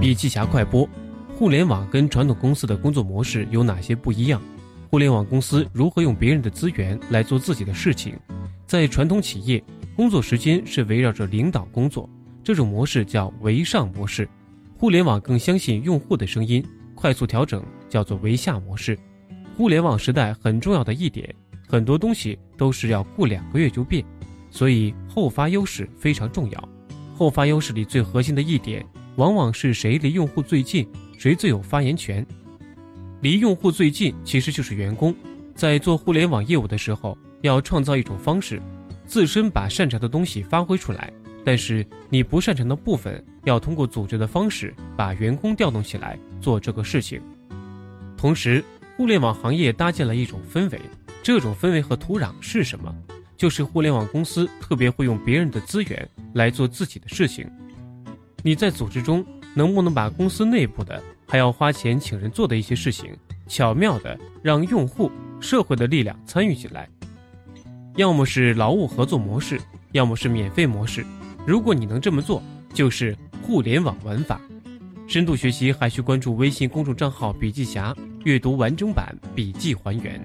笔记侠快播：互联网跟传统公司的工作模式有哪些不一样？互联网公司如何用别人的资源来做自己的事情？在传统企业，工作时间是围绕着领导工作，这种模式叫围上模式；互联网更相信用户的声音，快速调整叫做围下模式。互联网时代很重要的一点，很多东西都是要过两个月就变，所以后发优势非常重要。后发优势里最核心的一点。往往是谁离用户最近，谁最有发言权。离用户最近其实就是员工。在做互联网业务的时候，要创造一种方式，自身把擅长的东西发挥出来，但是你不擅长的部分，要通过组织的方式把员工调动起来做这个事情。同时，互联网行业搭建了一种氛围，这种氛围和土壤是什么？就是互联网公司特别会用别人的资源来做自己的事情。你在组织中能不能把公司内部的还要花钱请人做的一些事情，巧妙的让用户、社会的力量参与进来？要么是劳务合作模式，要么是免费模式。如果你能这么做，就是互联网玩法。深度学习还需关注微信公众账号“笔记侠”，阅读完整版笔记还原。